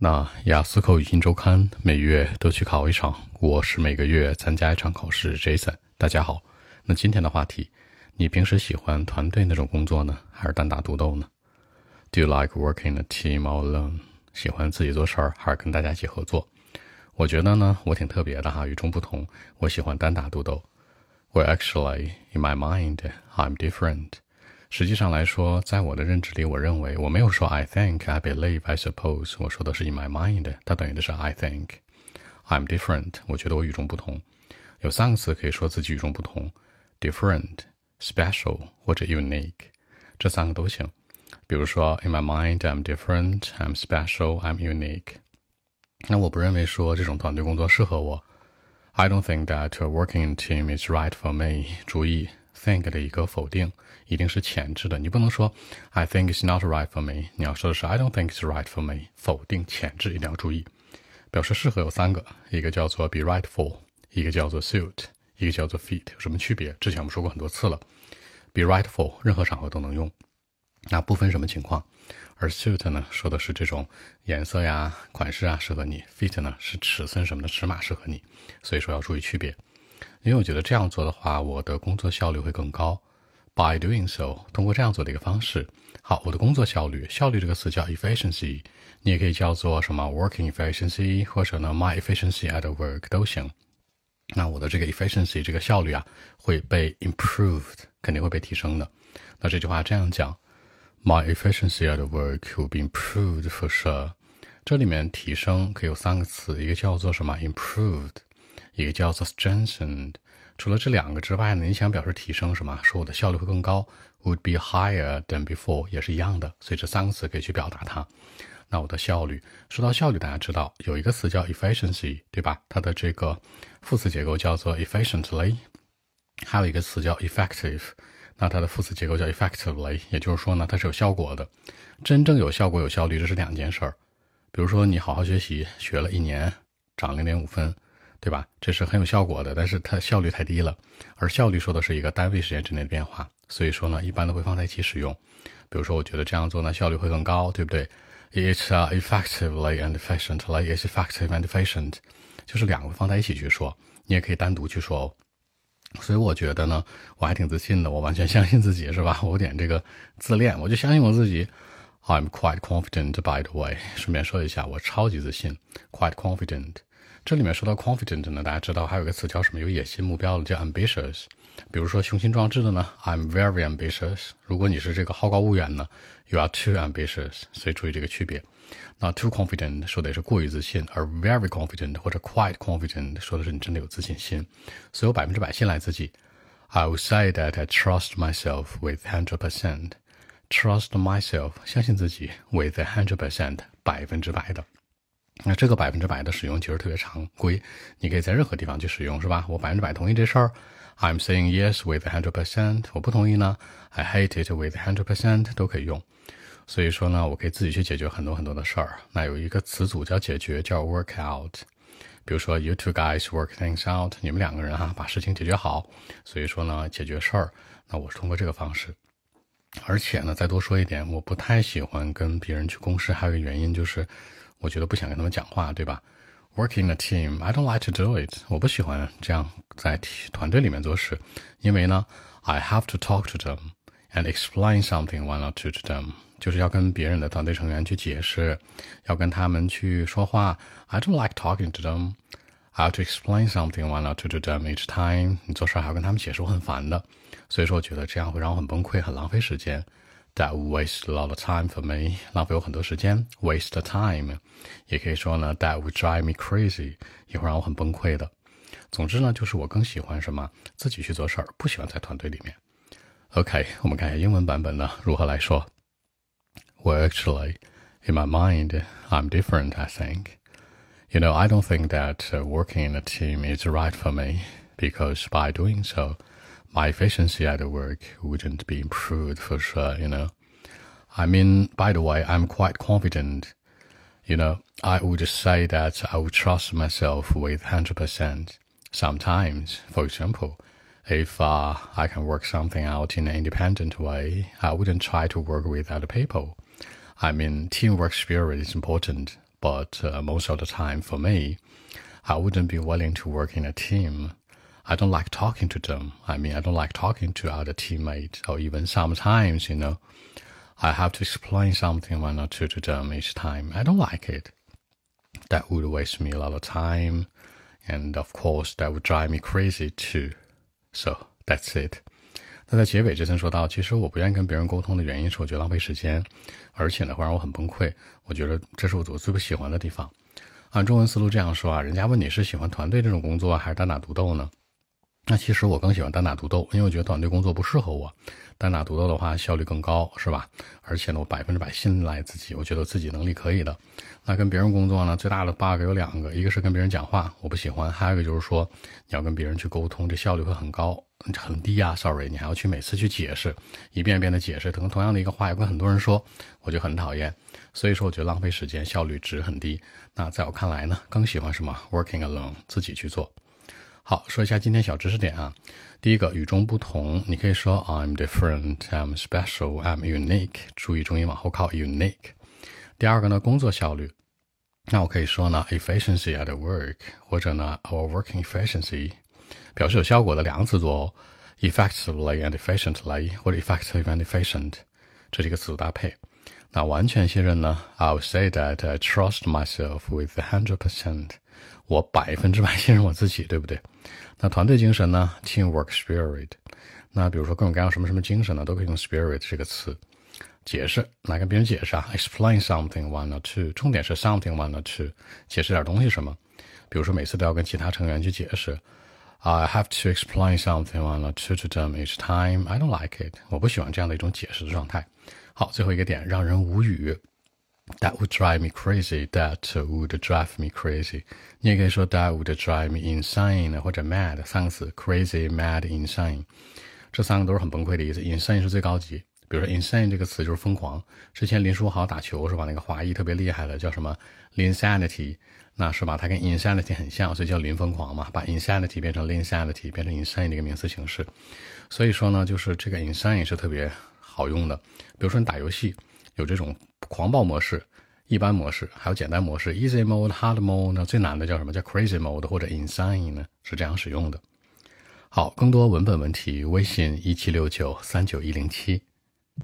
那雅思口语新周刊每月都去考一场，我是每个月参加一场考试。Jason，大家好。那今天的话题，你平时喜欢团队那种工作呢，还是单打独斗呢？Do you like working in a team or alone？喜欢自己做事儿，还是跟大家一起合作？我觉得呢，我挺特别的哈，与众不同。我喜欢单打独斗。Well, actually, in my mind, I'm different. 实际上来说，在我的认知里，我认为我没有说 I think, I believe, I suppose。我说的是 in my mind，它等于的是 I think。I'm different，我觉得我与众不同。有三个词可以说自己与众不同：different、special 或者 unique，这三个都行。比如说，in my mind, I'm different, I'm special, I'm unique。那我不认为说这种团队工作适合我。I don't think that working in team is right for me。注意。Think 的一个否定一定是前置的，你不能说 I think it's not right for me，你要说的是 I don't think it's right for me，否定前置一定要注意。表示适合有三个，一个叫做 be right for，一个叫做 suit，一个叫做 fit，有什么区别？之前我们说过很多次了。be right for 任何场合都能用，那不分什么情况。而 suit 呢，说的是这种颜色呀、款式啊适合你；fit 呢是尺寸什么的尺码适合你，所以说要注意区别。因为我觉得这样做的话，我的工作效率会更高。By doing so，通过这样做的一个方式，好，我的工作效率，效率这个词叫 efficiency，你也可以叫做什么 working efficiency，或者呢 my efficiency at work 都行。那我的这个 efficiency 这个效率啊，会被 improved，肯定会被提升的。那这句话这样讲，My efficiency at work will be improved for sure。这里面提升可以有三个词，一个叫做什么 improved。一个叫做 strengthened。除了这两个之外呢，你想表示提升什么？说我的效率会更高，would be higher than before，也是一样的。所以这三个词可以去表达它。那我的效率，说到效率，大家知道有一个词叫 efficiency，对吧？它的这个副词结构叫做 efficiently，还有一个词叫 effective，那它的副词结构叫 effectively，也就是说呢，它是有效果的。真正有效果、有效率，这是两件事儿。比如说你好好学习，学了一年，涨零点五分。对吧？这是很有效果的，但是它效率太低了。而效率说的是一个单位时间之内的变化，所以说呢，一般都会放在一起使用。比如说，我觉得这样做呢，效率会更高，对不对？It's effectively and efficiently. It's effective and efficient. 就是两个放在一起去说，你也可以单独去说哦。所以我觉得呢，我还挺自信的，我完全相信自己，是吧？我有点这个自恋，我就相信我自己。I'm quite confident, by the way. 顺便说一下，我超级自信，quite confident。这里面说到 confident 呢，大家知道还有个词叫什么？有野心目标的叫 ambitious。比如说雄心壮志的呢，I'm very ambitious。如果你是这个好高骛远呢，You are too ambitious。所以注意这个区别。那 too confident 说的也是过于自信，而 very confident 或者 quite confident 说的是你真的有自信心。所以我百分之百信赖自己。I would say that I trust myself with hundred percent。Trust myself，相信自己，with hundred percent，百分之百的。那这个百分之百的使用其实特别常规，你可以在任何地方去使用，是吧？我百分之百同意这事儿，I'm saying yes with hundred percent。我不同意呢，I hate it with hundred percent，都可以用。所以说呢，我可以自己去解决很多很多的事儿。那有一个词组叫解决，叫 work out。比如说，you two guys work things out，你们两个人哈把事情解决好。所以说呢，解决事儿，那我是通过这个方式。而且呢，再多说一点，我不太喜欢跟别人去共事，还有一个原因就是。我觉得不想跟他们讲话，对吧？Working a team, I don't like to do it。我不喜欢这样在团队里面做事，因为呢，I have to talk to them and explain something one or two to them，就是要跟别人的团队成员去解释，要跟他们去说话。I don't like talking to them. I have to explain something one or two to them each time。你做事还要跟他们解释，我很烦的。所以说，我觉得这样会让我很崩溃，很浪费时间。That waste a lot of time for me，浪费我很多时间，waste time，也可以说呢，That would drive me crazy，也会让我很崩溃的。总之呢，就是我更喜欢什么，自己去做事儿，不喜欢在团队里面。OK，我们看一下英文版本呢如何来说。Well, actually, in my mind, I'm different. I think. You know, I don't think that uh, working in a team is right for me because by doing so, my efficiency at work wouldn't be improved for sure, you know. I mean, by the way, I'm quite confident. You know, I would say that I would trust myself with 100%. Sometimes, for example, if uh, I can work something out in an independent way, I wouldn't try to work with other people. I mean, teamwork spirit is important, but uh, most of the time for me, I wouldn't be willing to work in a team. I don't like talking to them. I mean, I don't like talking to other teammates, or even sometimes, you know, I have to explain something one or two to them each time. I don't like it. That would waste me a lot of time, and of course, that would drive me crazy too. So that's it. 那在结尾这层说到，其实我不愿意跟别人沟通的原因是我觉得浪费时间，而且呢会让我很崩溃。我觉得这是我我最不喜欢的地方。按中文思路这样说啊，人家问你是喜欢团队这种工作还是单打独斗呢？ 那其实我更喜欢单打独斗，因为我觉得团队工作不适合我。单打独斗的话效率更高，是吧？而且呢，我百分之百信赖自己，我觉得自己能力可以的。那跟别人工作呢，最大的 bug 有两个，一个是跟别人讲话我不喜欢，还有一个就是说你要跟别人去沟通，这效率会很高很低啊。Sorry，你还要去每次去解释，一遍一遍的解释，可能同样的一个话要跟很多人说，我就很讨厌。所以说，我觉得浪费时间，效率值很低。那在我看来呢，更喜欢什么？Working alone，自己去做。好，说一下今天小知识点啊。第一个，与众不同，你可以说 I'm different, I'm special, I'm unique。注意重音往后靠，unique。第二个呢，工作效率，那我可以说呢，efficiency at work，或者呢，our working efficiency，表示有效果的两个词组哦，effectively and efficiently，或者 effective and efficient，这是一个词组搭配。那完全信任呢，I would say that I trust myself with a hundred percent。我百分之百信任我自己，对不对？那团队精神呢？Teamwork spirit。那比如说各种各样什么什么精神呢，都可以用 spirit 这个词解释。来跟别人解释啊，explain something one or two。重点是 something one or two，解释点东西什么？比如说每次都要跟其他成员去解释。I have to explain something one or two to them each time. I don't like it。我不喜欢这样的一种解释的状态。好，最后一个点，让人无语。That would drive me crazy. That would drive me crazy. 你也可以说 That would drive me insane 或者 mad 三个词，crazy、mad、insane，这三个都是很崩溃的意思。insane 是最高级，比如说 insane 这个词就是疯狂。之前林书豪打球是吧？那个华裔特别厉害的，叫什么？insanity，那是吧？它跟 insanity 很像，所以叫林疯狂嘛。把 insanity 变成 insanity，变成 insane 的一个名词形式。所以说呢，就是这个 insane 是特别好用的。比如说你打游戏。有这种狂暴模式、一般模式，还有简单模式 （easy mode、hard mode） 呢。最难的叫什么？叫 crazy mode 或者 insane 呢？是这样使用的。好，更多文本问题，微信一七六九三九一零七。